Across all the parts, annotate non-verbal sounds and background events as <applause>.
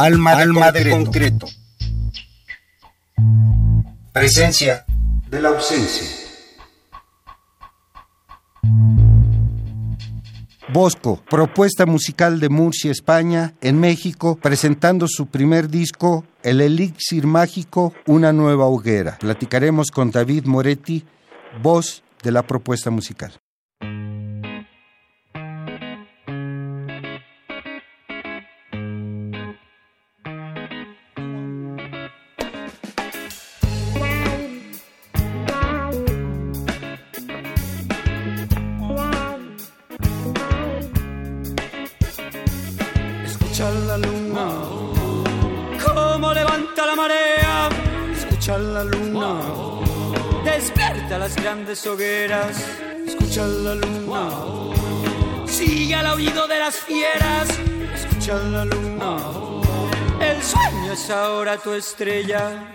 Alma de, Alma de concreto. Presencia de la ausencia. Bosco, propuesta musical de Murcia, España, en México, presentando su primer disco, El Elixir Mágico, Una Nueva Hoguera. Platicaremos con David Moretti, voz de la propuesta musical. Hogueras, escucha la luna. Sigue al oído de las fieras, escucha la luna. El sueño es ahora tu estrella.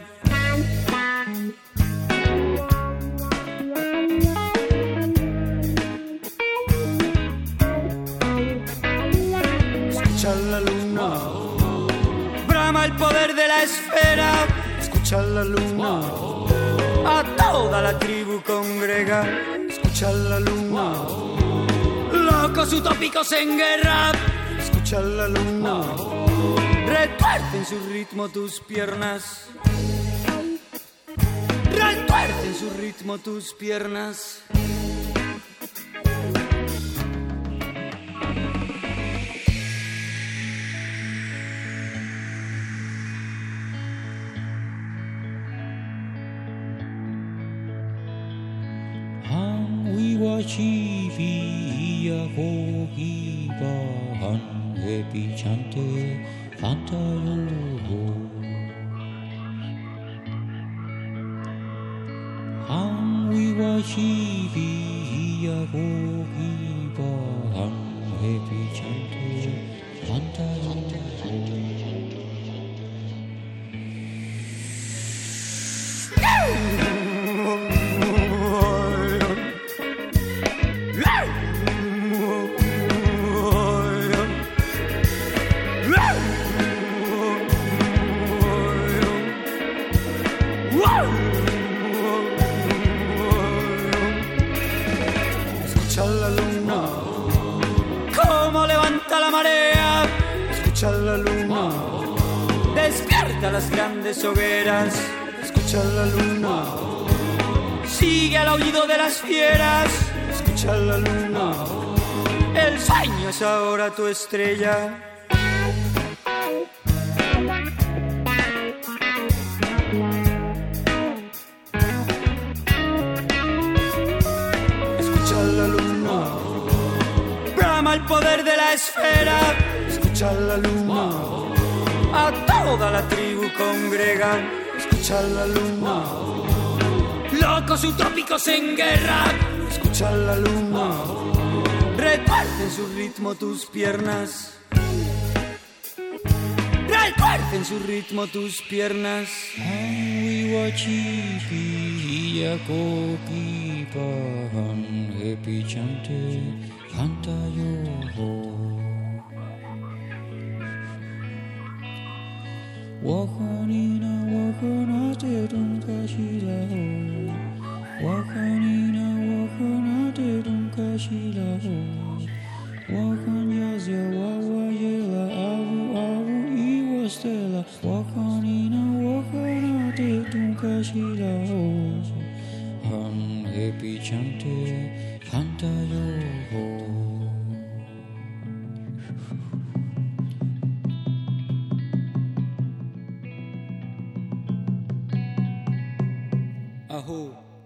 Escucha la luna. Brama el poder de la esfera, escucha la luna a toda la tribu congrega, escucha la luna. Locos utópicos en guerra, escucha la luna. Retuerce en su ritmo tus piernas. Retuerce en su ritmo tus piernas. Chivia Gogiba Unhappy Chante Fantayolo Hanwiwa Chivia Gogiba ahora tu estrella. Escucha la luna. Brama el poder de la esfera, escucha la luna a toda la tribu congregan, escucha la luna. Locos utópicos en guerra, escucha la luna en su ritmo tus piernas. En su ritmo tus piernas. Ay, guachipi, ya copi, pan, epichante, pantayo. Wahanina, wahanate, don cachila. Wahanina, wahanate, don cachila. Wahanina. Happy chante canta yo.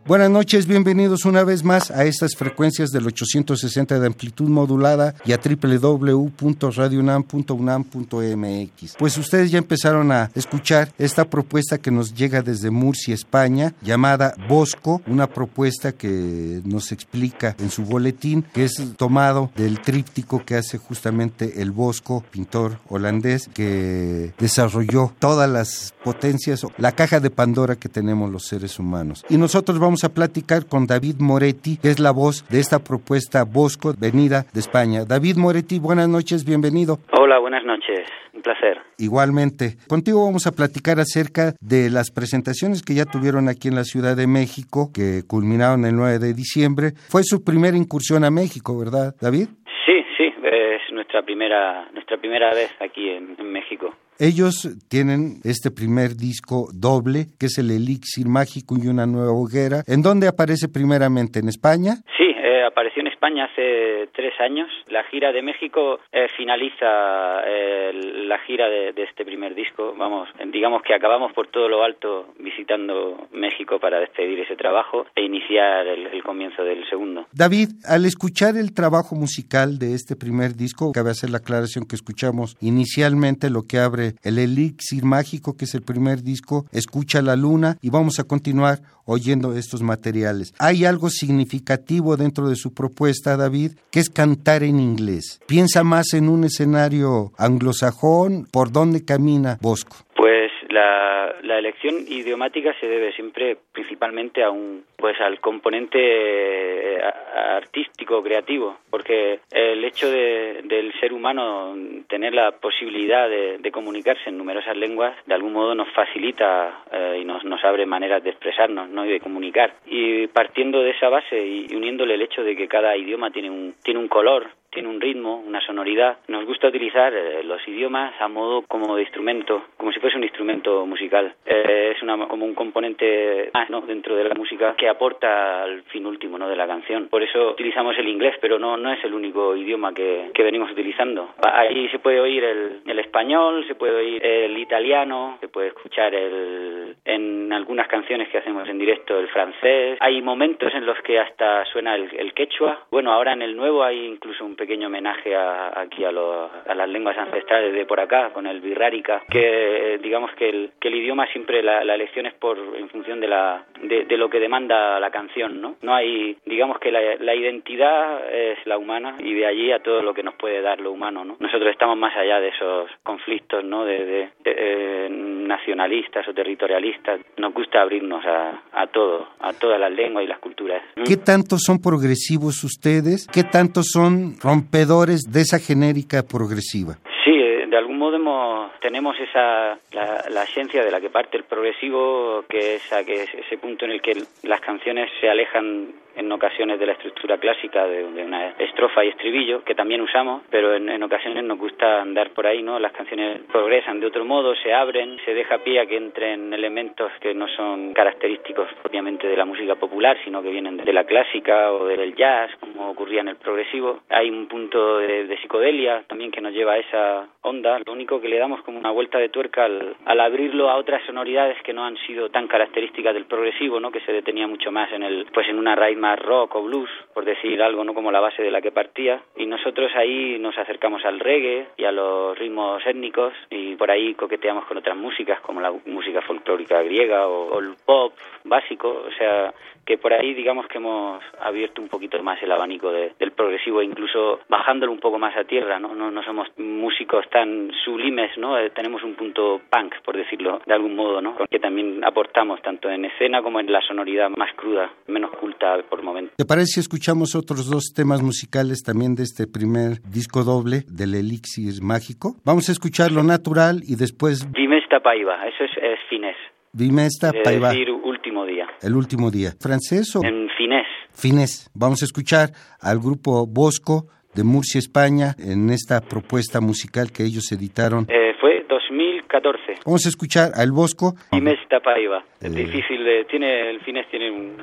Buenas noches, bienvenidos una vez más a estas frecuencias del 860 de amplitud modulada y a www.radionam.unam.mx. Pues ustedes ya empezaron a escuchar esta propuesta que nos llega desde Murcia, España, llamada Bosco, una propuesta que nos explica en su boletín que es tomado del tríptico que hace justamente el Bosco, pintor holandés, que desarrolló todas las potencias, la caja de Pandora que tenemos los seres humanos. Y nosotros vamos vamos a platicar con David Moretti, que es la voz de esta propuesta Bosco, venida de España. David Moretti, buenas noches, bienvenido. Hola, buenas noches. Un placer. Igualmente. Contigo vamos a platicar acerca de las presentaciones que ya tuvieron aquí en la Ciudad de México, que culminaron el 9 de diciembre. Fue su primera incursión a México, ¿verdad, David? Sí, sí, es nuestra primera, nuestra primera vez aquí en, en México. Ellos tienen este primer disco doble, que es el Elixir Mágico y una nueva hoguera. ¿En dónde aparece primeramente? ¿En España? Sí, eh, apareció en España hace tres años. La gira de México eh, finaliza eh, la gira de, de, este primer disco. Vamos, digamos que acabamos por todo lo alto visitando México para despedir ese trabajo e iniciar el, el comienzo del segundo. David, al escuchar el trabajo musical de este primer disco, cabe hacer la aclaración que escuchamos inicialmente lo que abre el Elixir Mágico, que es el primer disco, Escucha la Luna, y vamos a continuar oyendo estos materiales. Hay algo significativo dentro de su propuesta, David, que es cantar en inglés. ¿Piensa más en un escenario anglosajón? ¿Por dónde camina Bosco? Pues la, elección idiomática se debe siempre principalmente a un pues al componente eh, artístico creativo porque el hecho de, del ser humano tener la posibilidad de, comunicarse en numerosas lenguas de algún modo nos facilita eh, y nos, nos abre maneras de expresarnos ¿no? y de comunicar y partiendo de esa base y uniéndole el hecho de que cada idioma tiene un tiene un color tiene un ritmo, una sonoridad. Nos gusta utilizar eh, los idiomas a modo como de instrumento, como si fuese un instrumento musical. Es una, como un componente más ¿no? dentro de la música aporta al fin último ¿no? de la canción. Por eso utilizamos el inglés, pero no, no es el único idioma que, que venimos utilizando. Ahí se puede oír el, el, español, se puede oír el italiano, se puede escuchar el, en algunas canciones que hacemos en directo el francés. Hay momentos en los que hasta suena el, el quechua. Bueno, ahora en el nuevo hay incluso un pequeño homenaje a, aquí a, lo, a, las lenguas ancestrales de por acá, con el birrárica, que digamos que el, que el idioma siempre la, la, elección es por en función de, la, de, de, lo que demanda la canción, ¿no? No hay, digamos que la, la, identidad es la humana y de allí a todo lo que nos puede dar lo humano, ¿no? Nosotros estamos más allá de esos conflictos, ¿no? De, de eh, nacionalistas o territorialistas. Nos gusta abrirnos a, a todo, a todas las lenguas y las culturas. ¿Qué tanto son progresivos ustedes? ¿Qué tanto son rompedores de esa genérica progresiva. Sí, de algún modo hemos, tenemos esa la, la, esencia de la que parte el progresivo, que es, a, que es ese punto en el que las canciones se alejan en ocasiones de la estructura clásica de, de, una estrofa y estribillo, que también usamos, pero en, en, ocasiones nos gusta andar por ahí, ¿no? Las canciones progresan de otro modo, se abren, se deja pie a que entren elementos que no son característicos propiamente de la música popular, sino que vienen de la clásica o del jazz, como ocurría en el progresivo. Hay un punto de, de psicodelia también que nos lleva a esa onda, lo único que le damos como una vuelta de tuerca al, al abrirlo a otras sonoridades que no han sido tan características del progresivo, ¿no? Que se detenía mucho más en el, pues en una raíz más rock o blues, por decir algo, no como la base de la que partía. Y nosotros ahí nos acercamos al reggae y a los ritmos étnicos y por ahí coqueteamos con otras músicas como la música folclórica griega o, o el pop básico. O sea, que por ahí digamos que hemos abierto un poquito más el abanico de, del progresivo, incluso bajándolo un poco más a tierra, ¿no? No, no somos músicos tan sublimes, ¿no? Eh, tenemos un punto punk, por decirlo de algún modo, ¿no? Que también aportamos tanto en escena como en la sonoridad más cruda, menos culta por momentos. ¿Te parece si escuchamos otros dos temas musicales también de este primer disco doble del Elixir Mágico? Vamos a escuchar lo natural y después... Dime esta paiva, eso es, es finés. Dime esta es paiva. decir, último día. El último día. ¿Francés o...? En finés. Finés. Vamos a escuchar al grupo Bosco de Murcia, España, en esta propuesta musical que ellos editaron. Eh, fue 2014. Vamos a escuchar al Bosco. Dime esta paiva. Es eh... difícil, de, tiene el finés tiene un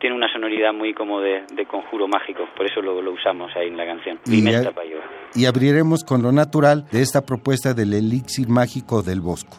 tiene una sonoridad muy como de, de conjuro mágico, por eso lo, lo, usamos ahí en la canción. Y, a, y abriremos con lo natural de esta propuesta del elixir mágico del Bosco.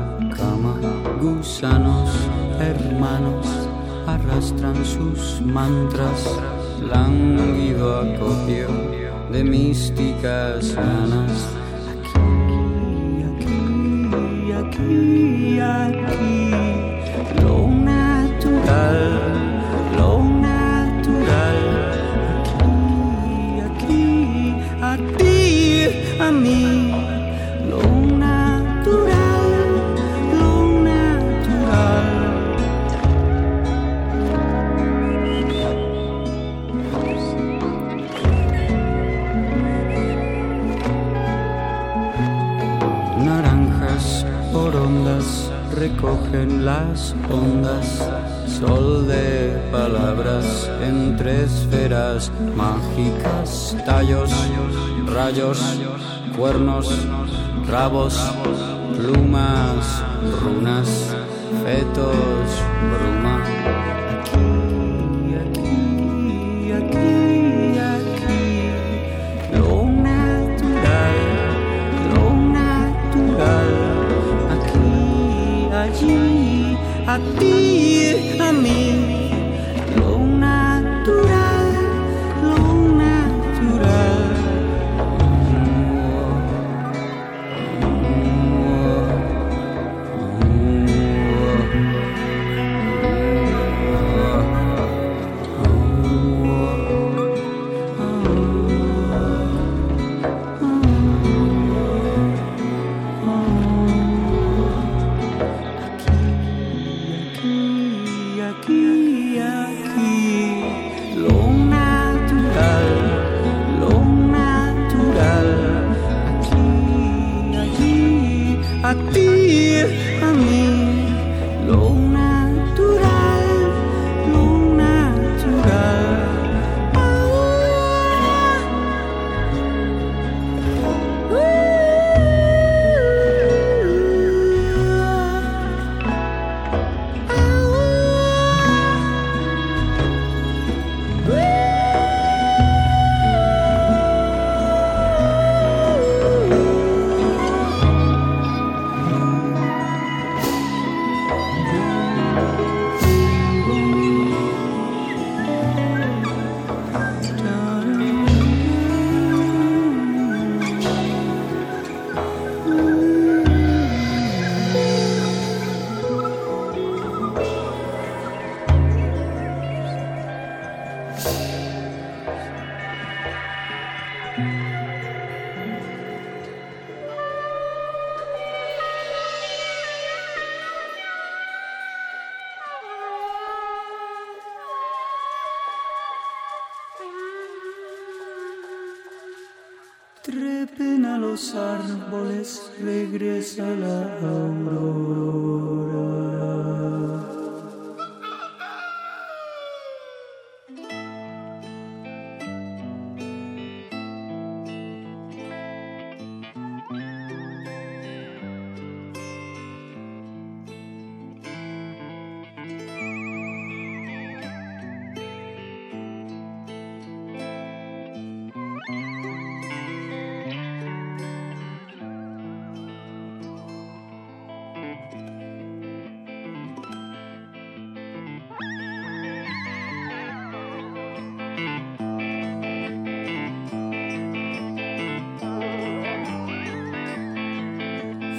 cama, gusanos hermanos arrastran sus mantras, lánguido acopio de místicas ganas. Aquí, aquí, aquí, aquí, lo natural, lo natural, aquí, aquí, a ti, a mí, ondas, sol de palabras entre esferas mágicas, tallos, rayos, cuernos, rabos, plumas, runas, fetos, bruma. A ti, a mí,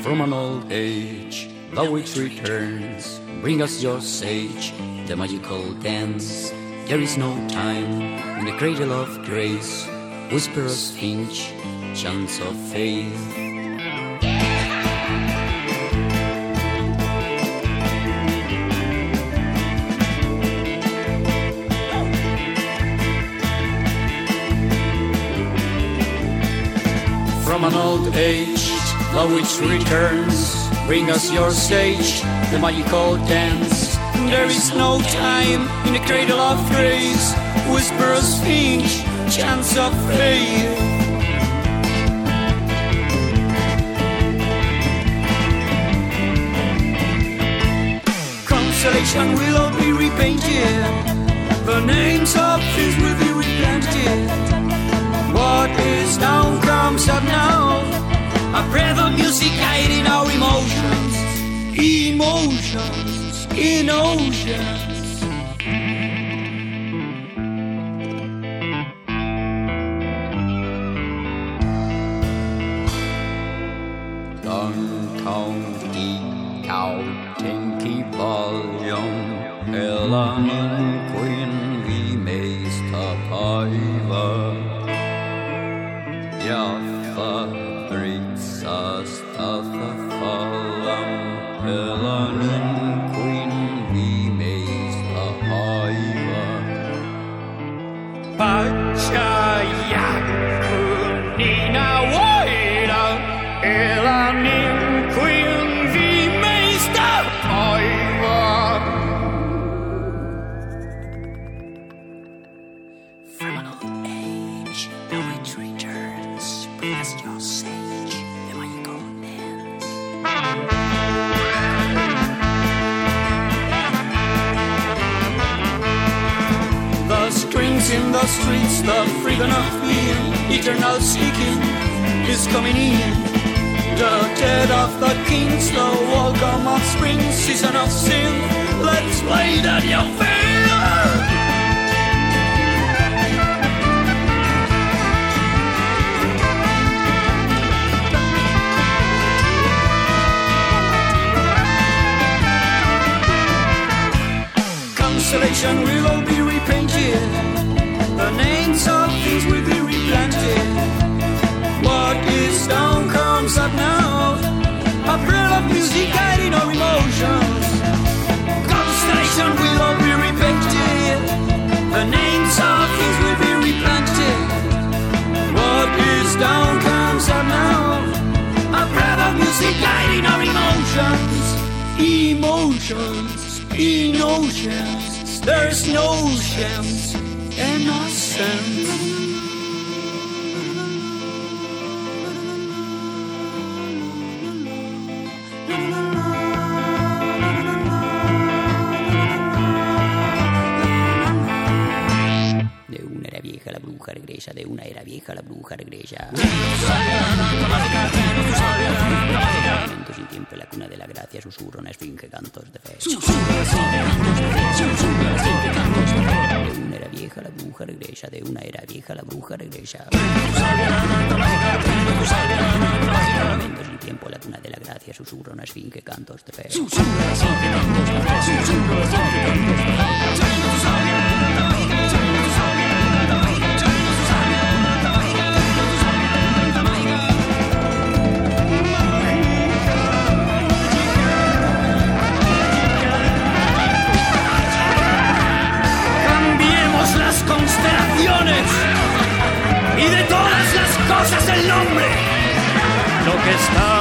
From an old age, the witch returns. Bring us your sage, the magical dance. There is no time in the cradle of grace. Whisper us finch, chants of faith. The witch returns. Bring us your sage, the magical dance. There is no time in the cradle of grace. Whisper us finch, chants of faith. Consolation will all be repainted. The names of thieves will be repainted. What is down comes up now. A breath of music guiding our emotions, emotions in oceans. Amen. The of being Eternal seeking Is coming in The dead of the kings The welcome of spring Season of sin Let's play that you feel Constellation will all be repainted. Comes up now. A thrill of music guiding our emotions. Constellation will all be repainted. The names of things will be replanted. What is down comes up now. A thrill of music guiding our emotions. Emotions oceans. There's no oceans innocent. De una era vieja la bruja regresa, de una era vieja la bruja regresa. Momento sin tiempo, la cuna de la gracia, susurra una esfinge, cantos de fe. Una era vieja la bruja regresa, de una era vieja la bruja regresa. Momento sin tiempo, la cuna de la gracia, susurra una esfinge, cantos de fe. Las cosas el nombre. Lo que está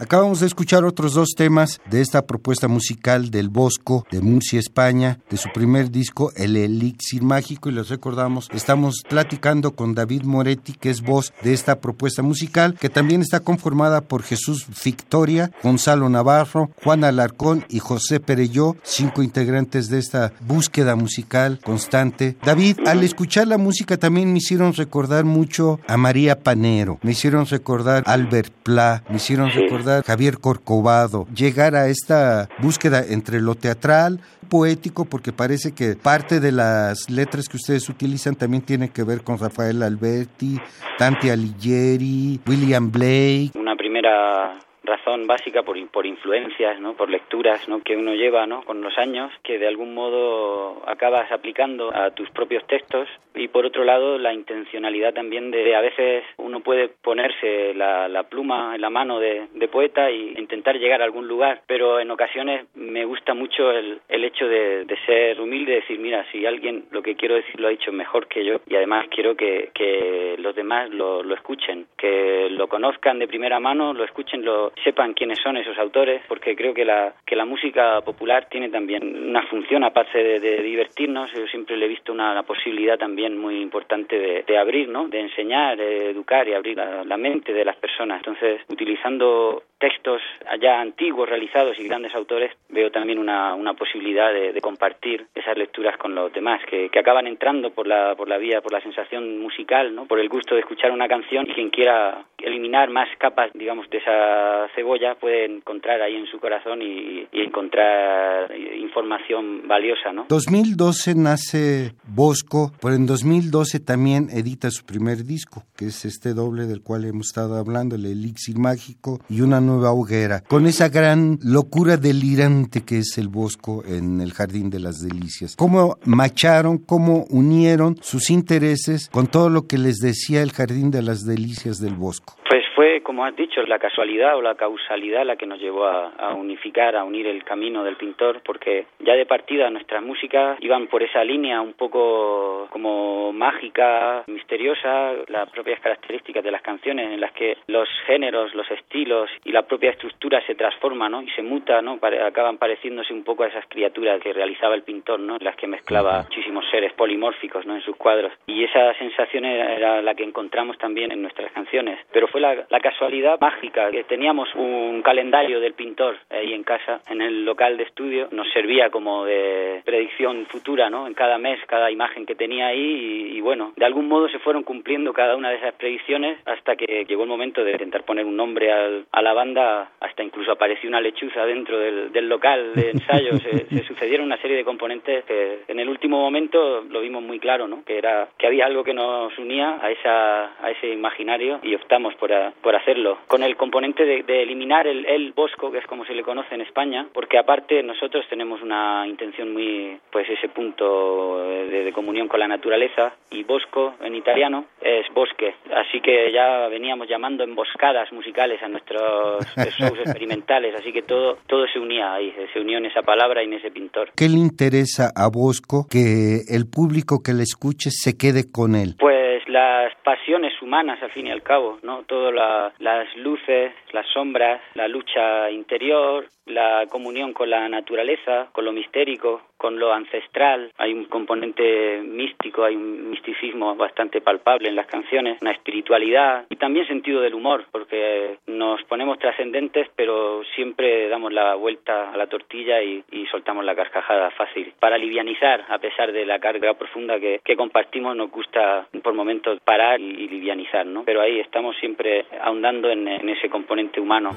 Acabamos de escuchar otros dos temas de esta propuesta musical del Bosco de Murcia, España, de su primer disco, El Elixir Mágico, y les recordamos, estamos platicando con David Moretti, que es voz de esta propuesta musical, que también está conformada por Jesús Victoria, Gonzalo Navarro, Juan Alarcón y José Pereyó, cinco integrantes de esta búsqueda musical constante. David, al escuchar la música también me hicieron recordar mucho a María Panero, me hicieron recordar a Albert Pla, me hicieron Sí. Javier Corcovado, llegar a esta búsqueda entre lo teatral, poético, porque parece que parte de las letras que ustedes utilizan también tiene que ver con Rafael Alberti, Dante Alighieri, William Blake. Una primera razón básica por, por influencias, ¿no? Por lecturas, ¿no? Que uno lleva, ¿no? Con los años, que de algún modo acabas aplicando a tus propios textos y por otro lado la intencionalidad también de, a veces uno puede ponerse la, pluma en la mano de, poeta e intentar llegar a algún lugar, pero en ocasiones me gusta mucho el, el hecho de, de ser humilde, decir, mira, si alguien lo que quiero decir lo ha hecho mejor que yo y además quiero que, que los demás lo, lo escuchen, que lo conozcan de primera mano, lo escuchen, lo sepan quiénes son esos autores, porque creo que la, que la música popular tiene también una función aparte de, de divertirnos, yo siempre le he visto una, posibilidad también muy importante de, de abrir, ¿no? De enseñar, de educar y abrir la, la mente de las personas. Entonces, utilizando textos ya antiguos realizados y grandes autores, veo también una, una posibilidad de, compartir esas lecturas con los demás, que, que, acaban entrando por la, por la vía, por la sensación musical, ¿no? por el gusto de escuchar una canción y quien quiera eliminar más capas, digamos, de esa cebolla puede encontrar ahí en su corazón y, y encontrar información valiosa. ¿no? 2012 nace Bosco, pero en 2012 también edita su primer disco, que es este doble del cual hemos estado hablando, el Elixir Mágico y una nueva hoguera, con esa gran locura delirante que es el Bosco en el Jardín de las Delicias. ¿Cómo macharon, cómo unieron sus intereses con todo lo que les decía el Jardín de las Delicias del Bosco? Pues fue, como has dicho, la casualidad o la causalidad la que nos llevó a, a, unificar, a unir el camino del pintor, porque ya de partida nuestras músicas iban por esa línea un poco como mágica, misteriosa, las propias características de las canciones en las que los géneros, los estilos y la propia estructura se transforman ¿no? y se muta, ¿no? Acaban pareciéndose un poco a esas criaturas que realizaba el pintor, ¿no? las que mezclaba muchísimos seres polimórficos ¿no? en sus cuadros. Y esa sensación era la que encontramos también en nuestras canciones. Pero fue la, la casualidad mágica que teníamos un calendario del pintor ahí en casa, en el local de estudio, nos servía como de predicción futura, ¿no? En cada mes, cada imagen que tenía ahí y, y bueno, de algún modo se fueron cumpliendo cada una de esas predicciones hasta que llegó el momento de intentar poner un nombre al, a la banda, hasta incluso apareció una lechuza dentro del, del local de ensayo, se, <laughs> se, sucedieron una serie de componentes que en el último momento lo vimos muy claro, ¿no? Que era que había algo que nos unía a esa a ese imaginario y optamos por, a, por hacerlo con el componente de, de eliminar el, el bosco, que es como se le conoce en España, porque aparte nosotros tenemos una intención muy, pues ese punto de, de comunión con la naturaleza y bosco en italiano es bosque, así que ya veníamos llamando emboscadas musicales a nuestros <laughs> shows experimentales, así que todo todo se unía ahí, se unió en esa palabra y en ese pintor. ¿Qué le interesa a Bosco que el público que le escuche se quede con él? Pues las pasiones humanas al fin y al cabo, ¿no? Todo la, las luces, las sombras, la lucha interior, la comunión con la naturaleza, con lo mistérico, con lo ancestral. Hay un componente místico, hay un misticismo bastante palpable en las canciones, una espiritualidad y también sentido del humor, porque nos ponemos trascendentes, pero siempre damos la vuelta a la tortilla y, soltamos la carcajada fácil. Para livianizar, a pesar de la carga profunda que, que compartimos, nos gusta por momentos parar y, livianizar, ¿no? Pero ahí estamos siempre ahondando en ese componente humano.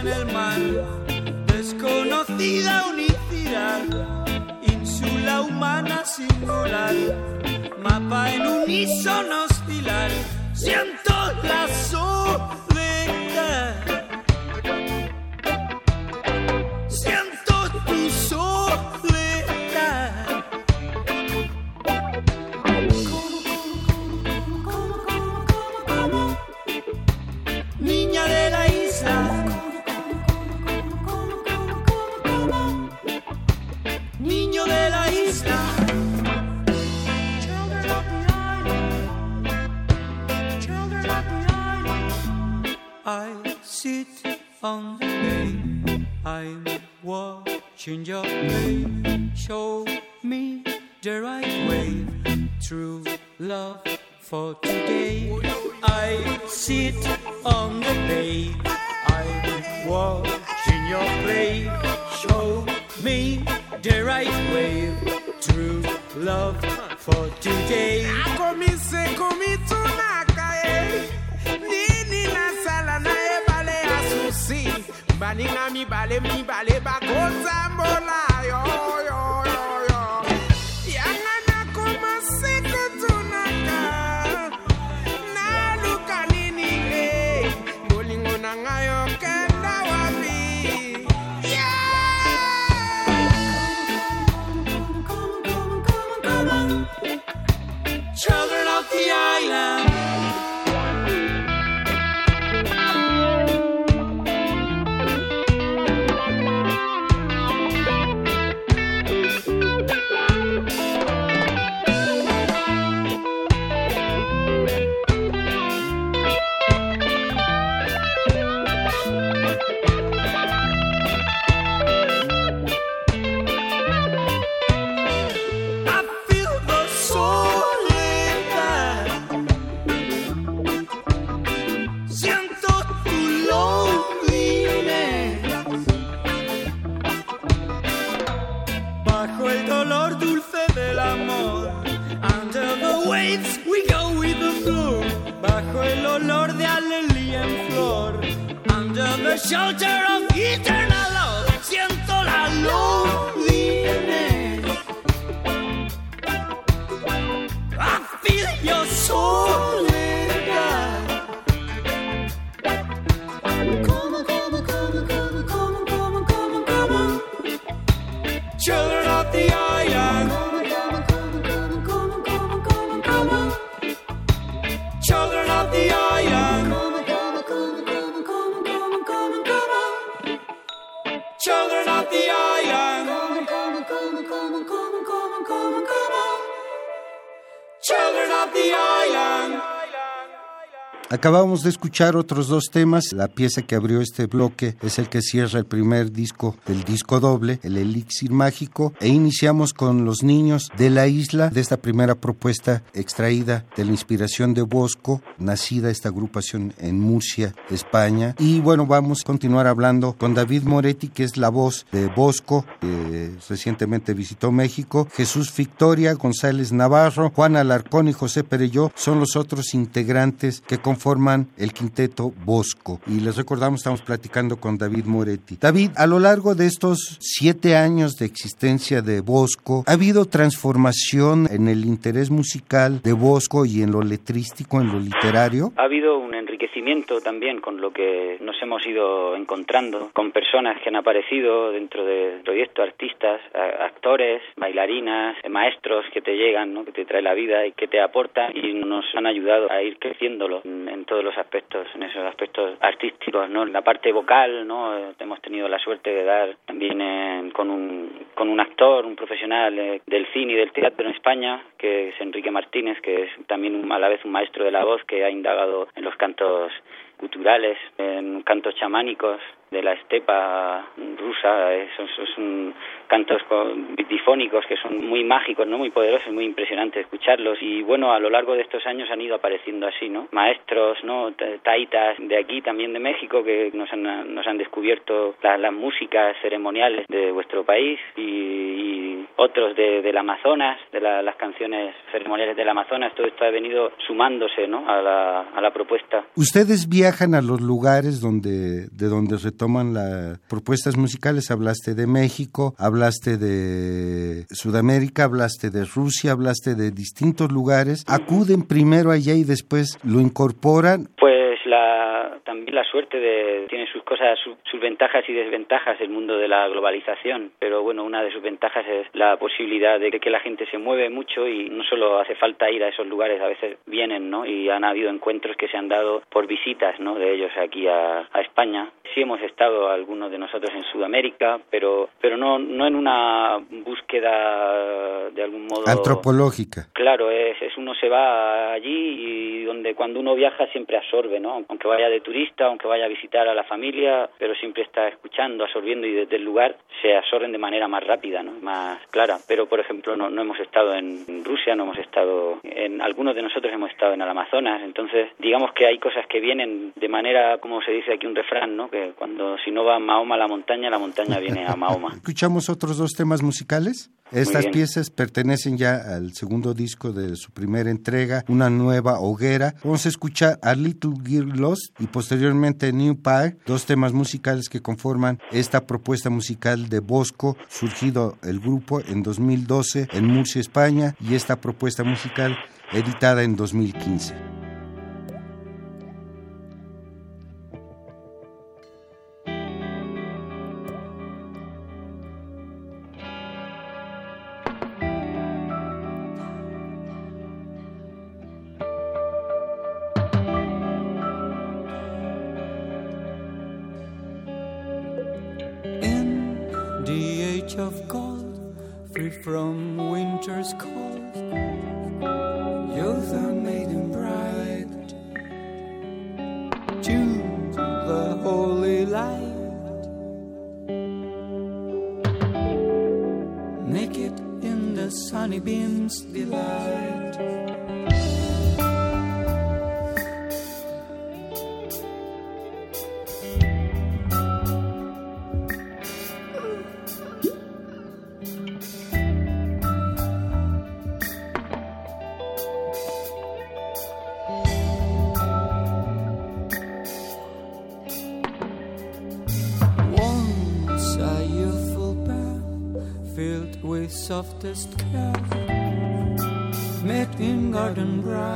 En el mar, desconocida unicidad, ínsula humana singular, mapa en unísono oscilar, siento Acabamos de escuchar otros dos temas. La pieza que abrió este bloque es el que cierra el primer disco del disco doble, el Elixir Mágico, e iniciamos con Los Niños de la Isla, de esta primera propuesta extraída de la inspiración de Bosco, nacida esta agrupación en Murcia, España. Y bueno, vamos a continuar hablando con David Moretti, que es la voz de Bosco, que recientemente visitó México, Jesús Victoria, González Navarro, Juan Alarcón y José Perelló son los otros integrantes que conforman el quinteto Bosco. Y les recordamos, estamos platicando con David Moretti. David, a lo largo de estos siete años de existencia de Bosco, ¿ha habido transformación en el interés musical de Bosco y en lo letrístico, en lo literario? Ha habido un enriquecimiento también con lo que nos hemos ido encontrando, con personas que han aparecido dentro del proyecto, artistas, actores, bailarinas, eh, maestros que te llegan, ¿no? que te trae la vida y que te aportan y nos han ayudado a ir creciéndolo en, en todos los aspectos, en esos aspectos artísticos, ¿no? La parte vocal, ¿no? Eh, Hemos tenido la suerte de dar también con un con un actor, un profesional eh, del cine y del teatro en España, que es Enrique Martínez, que es también un- a la vez un maestro de la voz que ha indagado en los cantos los culturales, en cantos chamánicos de la estepa rusa, esos son cantos difónicos que son muy mágicos, no muy poderosos, muy impresionante escucharlos y bueno, a lo largo de estos años han ido apareciendo así, ¿no? Maestros, ¿no? Ta- Taitas de aquí, también de México, que nos han, nos han descubierto la- las músicas ceremoniales de vuestro país y, y otros de, del Amazonas, de la- las canciones ceremoniales del Amazonas, todo esto ha venido sumándose ¿no? a, la, a la propuesta. Ustedes viajan a los lugares donde de donde se toman las propuestas musicales. Hablaste de México, hablaste de Sudamérica, hablaste de Rusia, hablaste de distintos lugares. Acuden primero allá y después lo incorporan. Pues también la suerte de, tiene sus cosas, su- sus ventajas y desventajas el mundo de la globalización, pero bueno, una de sus ventajas es la posibilidad de que la gente se mueve mucho y no solo hace falta ir a esos lugares, a veces vienen, ¿no? Y han habido encuentros que se han dado por visitas, ¿no? De ellos aquí a, a España. Sí hemos estado algunos de nosotros en Sudamérica, pero pero no no en una búsqueda de algún modo Antropológica. Claro, es, es uno se va allí y donde cuando uno viaja siempre absorbe, ¿no? Aunque vaya de turista, aunque vaya a visitar a la familia, pero siempre está escuchando, absorbiendo y desde el lugar se absorben de manera más rápida, ¿no? Más clara. Pero, por ejemplo, no, no hemos estado en Rusia, no hemos estado en... Algunos de nosotros hemos estado en el Amazonas, entonces digamos que hay cosas que vienen de manera, como se dice aquí un refrán, ¿no? Que cuando si no va Mahoma a la montaña, la montaña viene a Mahoma. <laughs> Escuchamos otros dos temas musicales. Estas piezas pertenecen ya al segundo disco de su primera entrega, Una nueva hoguera. Vamos a escuchar A Little Girl Lost y posteriormente New Pie, dos temas musicales que conforman esta propuesta musical de Bosco, surgido el grupo en 2012 en Murcia, España, y esta propuesta musical editada en 2015. Of gold, free from winter's cold, youth a maiden bride, to the holy light, naked in the sunny beams delight. calf met in garden brown.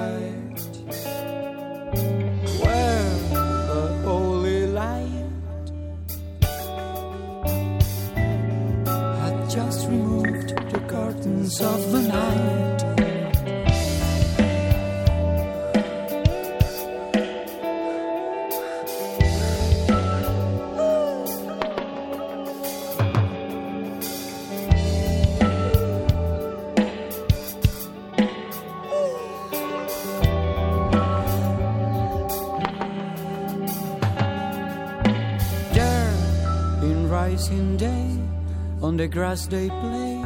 Grass they play.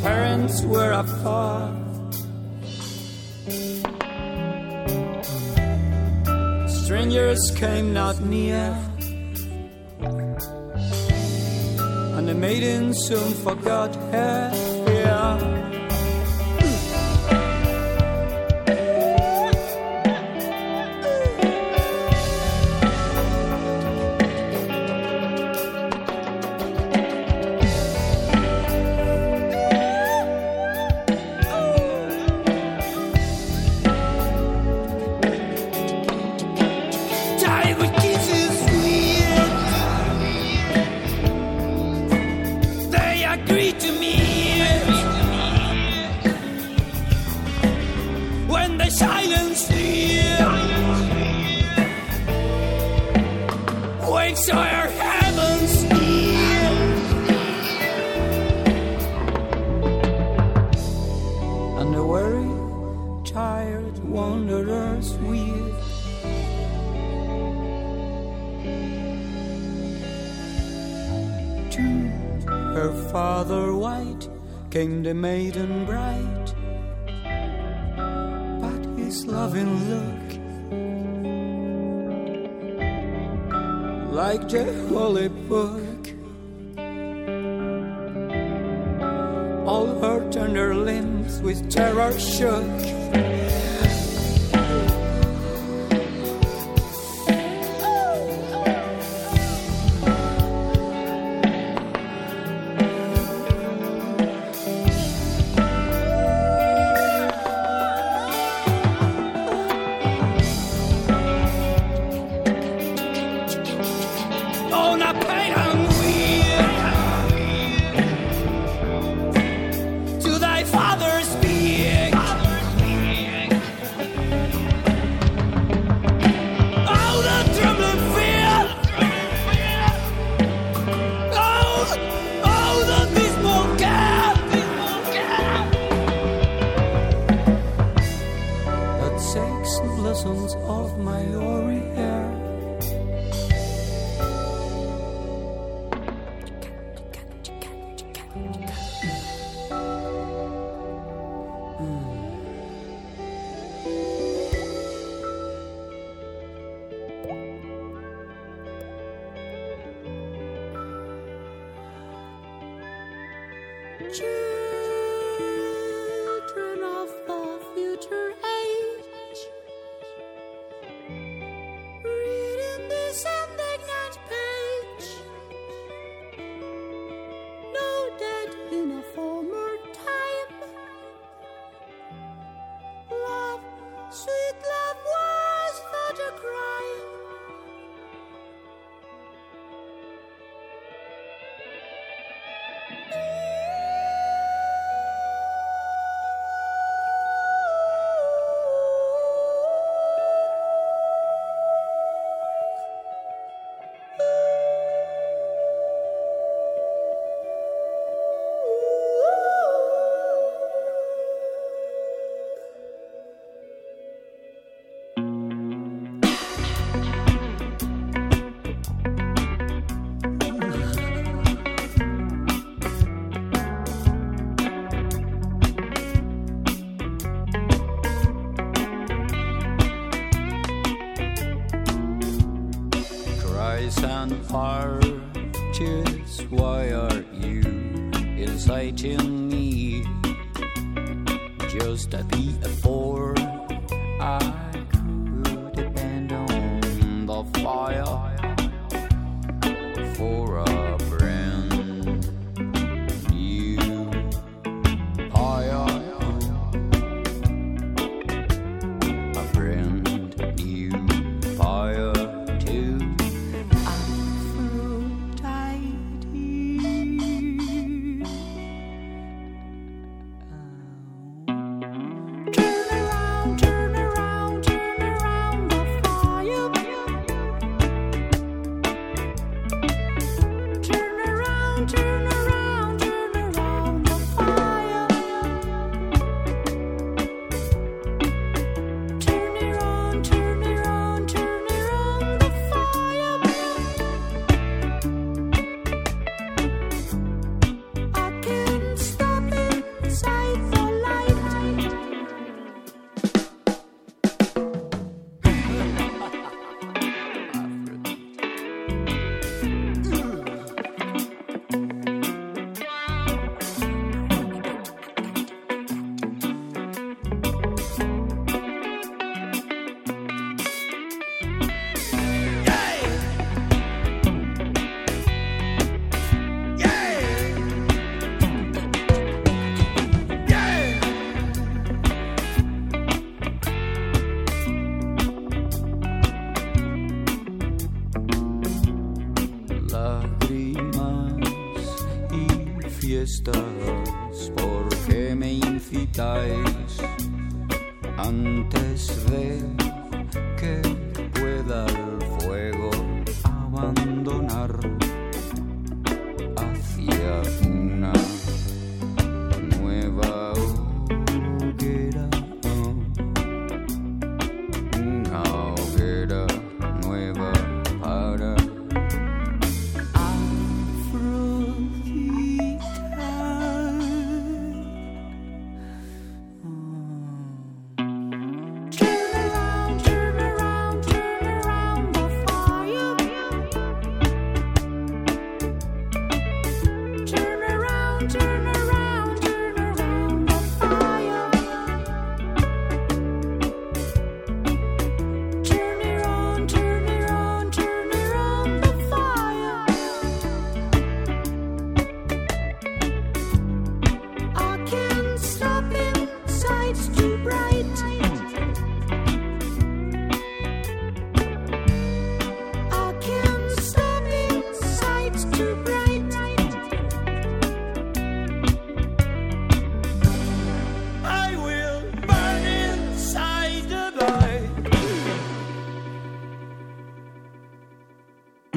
Parents were afar. Strangers came not near. And the maiden soon forgot her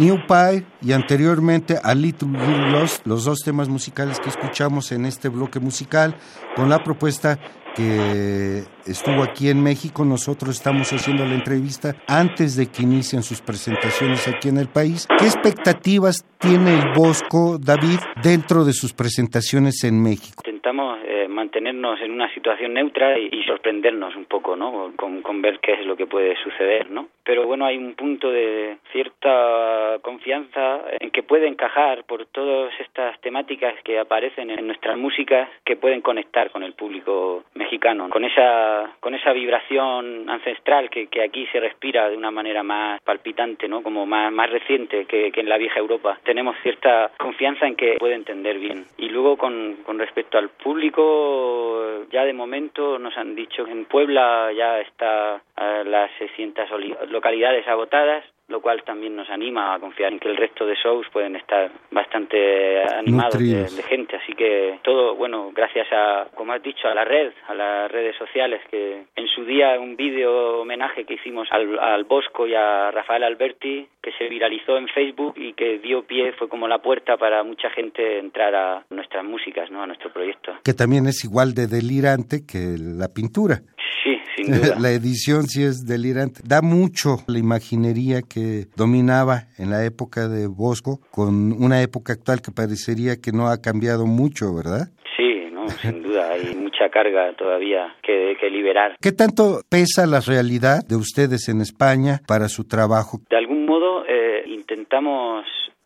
New Pie y anteriormente A Little Girl Lost, los dos temas musicales que escuchamos en este bloque musical, con la propuesta que estuvo aquí en México. Nosotros estamos haciendo la entrevista antes de que inicien sus presentaciones aquí en el país. ¿Qué expectativas tiene el Bosco, David, dentro de sus presentaciones en México? Intentamos eh, mantenernos en una situación neutra y, sorprendernos un poco, ¿no? Con, ver qué es lo que puede suceder, ¿no? Pero bueno, hay un punto de cierta confianza en que puede encajar por todas estas temáticas que aparecen en nuestras músicas que pueden conectar con el público mexicano, con esa con esa vibración ancestral que, que aquí se respira de una manera más palpitante, ¿no? Como más, más reciente que, que en la vieja Europa. Tenemos cierta confianza en que puede entender bien. Y luego con, con respecto al público, ya de momento nos han dicho que en Puebla ya está a las 600 oli- localidades agotadas, lo cual también nos anima a confiar en que el resto de shows pueden estar bastante animados de, gente. Así que todo, bueno, gracias a, como has dicho, a la red, a las redes sociales, que en su día un vídeo homenaje que hicimos al, al Bosco y a Rafael Alberti, que se viralizó en Facebook y que dio pie, fue como la puerta para mucha gente entrar a nuestras músicas, ¿no? a nuestro proyecto. Que también es igual de delirante que la pintura. Sí, sin duda. <laughs> La edición sí es delirante. Da mucho la imaginería que dominaba en la época de Bosco con una época actual que parecería que no ha cambiado mucho, ¿verdad? Sí, no, sin duda, hay mucha carga todavía que, que liberar. ¿Qué tanto pesa la realidad de ustedes en España para su trabajo? De algún modo eh, intentamos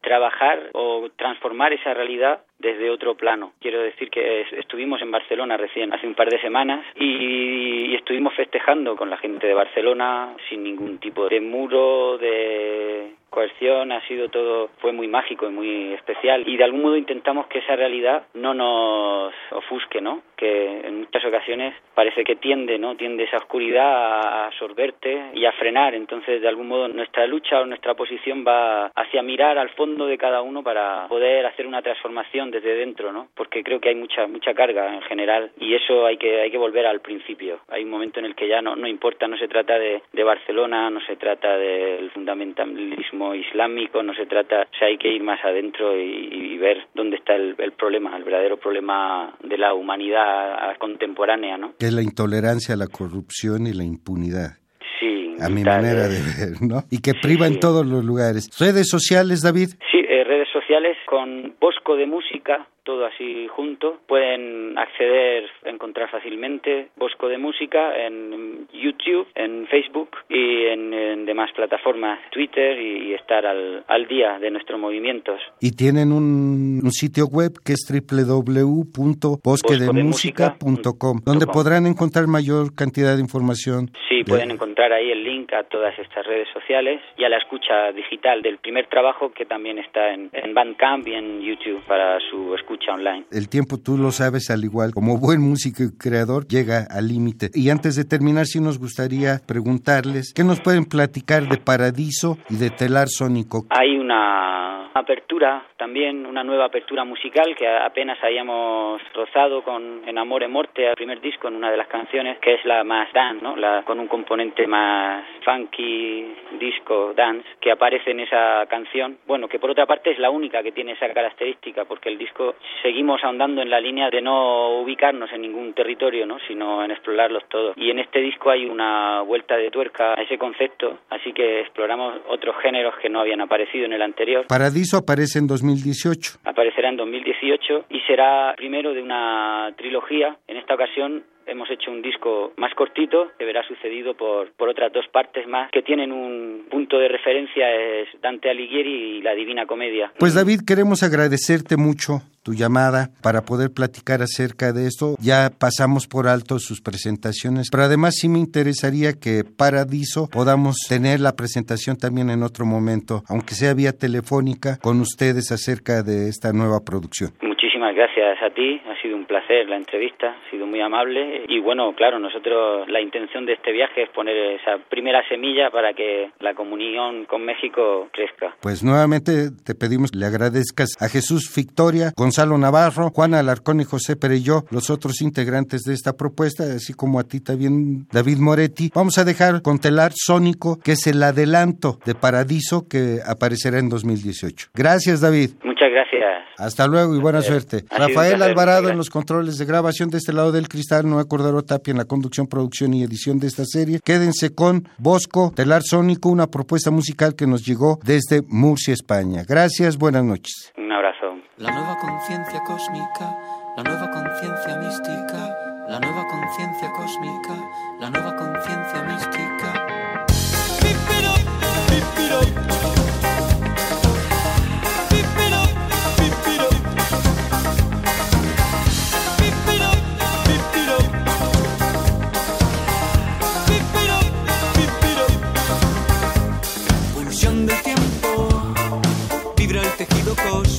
trabajar o transformar esa realidad desde otro plano. Quiero decir que es- estuvimos en Barcelona recién, hace un par de semanas, y, y estuvimos festejando con la gente de Barcelona sin ningún tipo de muro, de coerción, ha sido todo, fue muy mágico y muy especial. Y de algún modo intentamos que esa realidad no nos ofusque, ¿no? Que en muchas ocasiones parece que tiende, ¿no? Tiende esa oscuridad a absorberte y a frenar. Entonces, de algún modo, nuestra lucha o nuestra posición va hacia mirar al fondo de cada uno para poder hacer una transformación desde dentro, ¿no? Porque creo que hay mucha mucha carga en general y eso hay que hay que volver al principio. Hay un momento en el que ya no no importa, no se trata de, de Barcelona, no se trata del fundamentalismo islámico, no se trata, o sea, hay que ir más adentro y, y ver dónde está el, el problema, el verdadero problema de la humanidad contemporánea, ¿no? Que es la intolerancia, la corrupción y la impunidad. Sí, A mi manera de ver, ¿no? Y que priva Sí, en todos los lugares. ¿Redes sociales, David? Sí, eh, redes sociales con Bosco de Música, todo así junto. Pueden acceder, encontrar fácilmente Bosco de Música en YouTube, en Facebook y en, en demás plataformas, Twitter y, y estar al, al día de nuestros movimientos. Y tienen un, un sitio web que es www.bosquedemusica.com, donde com. podrán encontrar mayor cantidad de información. Sí, de- pueden encontrar ahí el link a todas estas redes sociales y a la escucha digital del primer trabajo que también está en, en Bandcamp y en YouTube para su escucha online. El tiempo, tú lo sabes, al igual como buen músico y creador, llega al límite. Y antes de terminar, sí nos gustaría preguntarles, ¿qué nos pueden platicar de Paradiso y de Telar Sónico? Hay una apertura también, una nueva apertura musical que apenas hayamos rozado con En Amor e Morte, el primer disco, en una de las canciones, que es la más dance, ¿no? La, con un componente más funky, disco, dance, que aparece en esa canción. Bueno, que por otra parte es la única que tiene esa característica, porque el disco seguimos ahondando en la línea de no ubicarnos en ningún territorio, ¿no? Sino en explorarlos todos. Y en este disco hay una vuelta de tuerca a ese concepto, así que exploramos otros géneros que no habían aparecido en el anterior. Paradiso aparece en 2018. Aparecerá en 2018 y será primero de una trilogía. En esta ocasión hemos hecho un disco más cortito que verá sucedido por, por otras dos partes más que tienen un punto de referencia es Dante Alighieri y la Divina Comedia. Pues David, queremos agradecerte mucho tu llamada para poder platicar acerca de esto. Ya pasamos por alto sus presentaciones, pero además sí me interesaría que Paradiso podamos tener la presentación también en otro momento, aunque sea vía telefónica, con ustedes acerca de esta nueva producción. Muchísimas gracias a ti, ha sido un placer la entrevista, ha sido muy amable y bueno, claro, nosotros la intención de este viaje es poner esa primera semilla para que la comunión con México crezca. Pues nuevamente te pedimos le agradezcas a Jesús Victoria, Gonzalo Navarro, Juan Alarcón y José Pereyó, los otros integrantes de esta propuesta, así como a ti también, David Moretti. Vamos a dejar con Telar Sónico, que es el adelanto de Paradiso que aparecerá en 2018. Gracias, David. Muchas gracias. Hasta luego y buena suerte. ha Rafael Alvarado en los controles de grabación de este lado del cristal, Noé Cordero Tapia en la conducción, producción y edición de esta serie. Quédense con Bosco, Telar Sónico, una propuesta musical que nos llegó desde Murcia, España. Gracias, buenas noches. Un abrazo. La nueva conciencia cósmica, la nueva conciencia mística, la nueva conciencia cósmica, la nueva conciencia mística.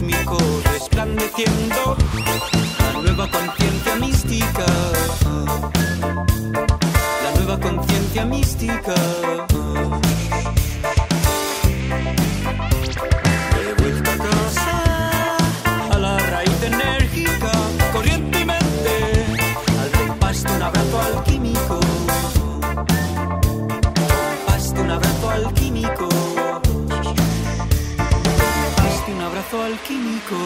Cósmico, resplandeciendo la nueva conciencia mística. La nueva conciencia mística. Alquímico.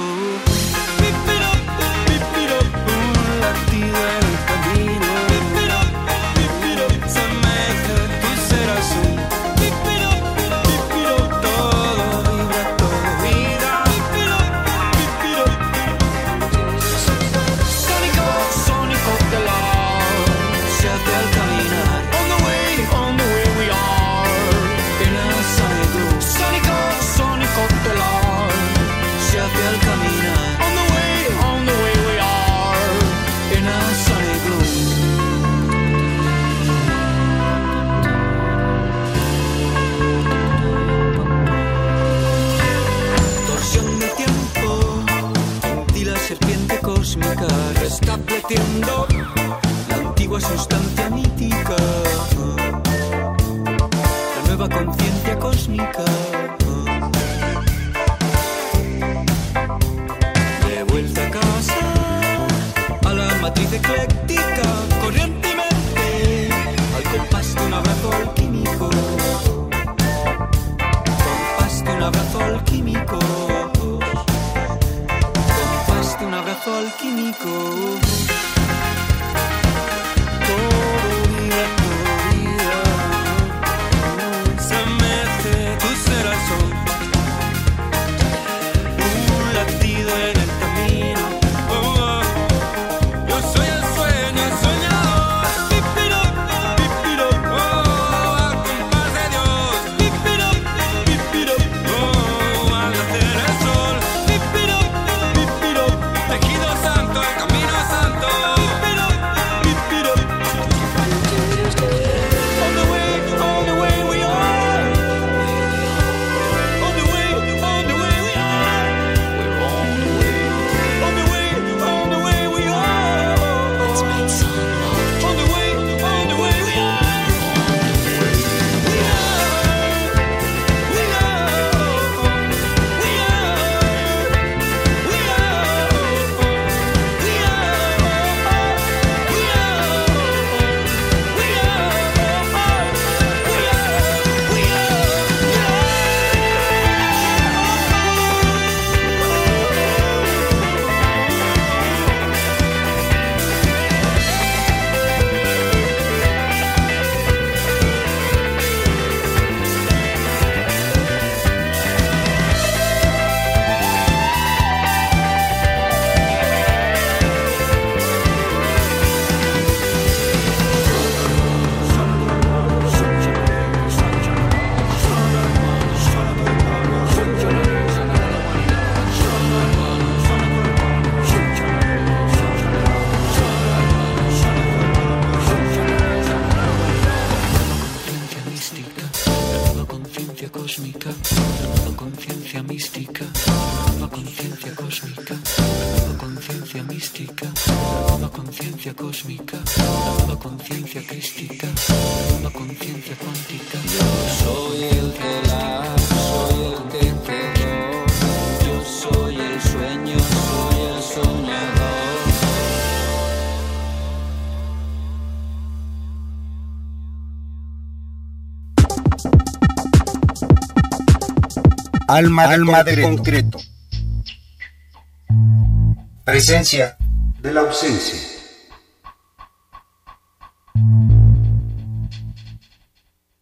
alma, alma de, concreto. de concreto. Presencia de la ausencia.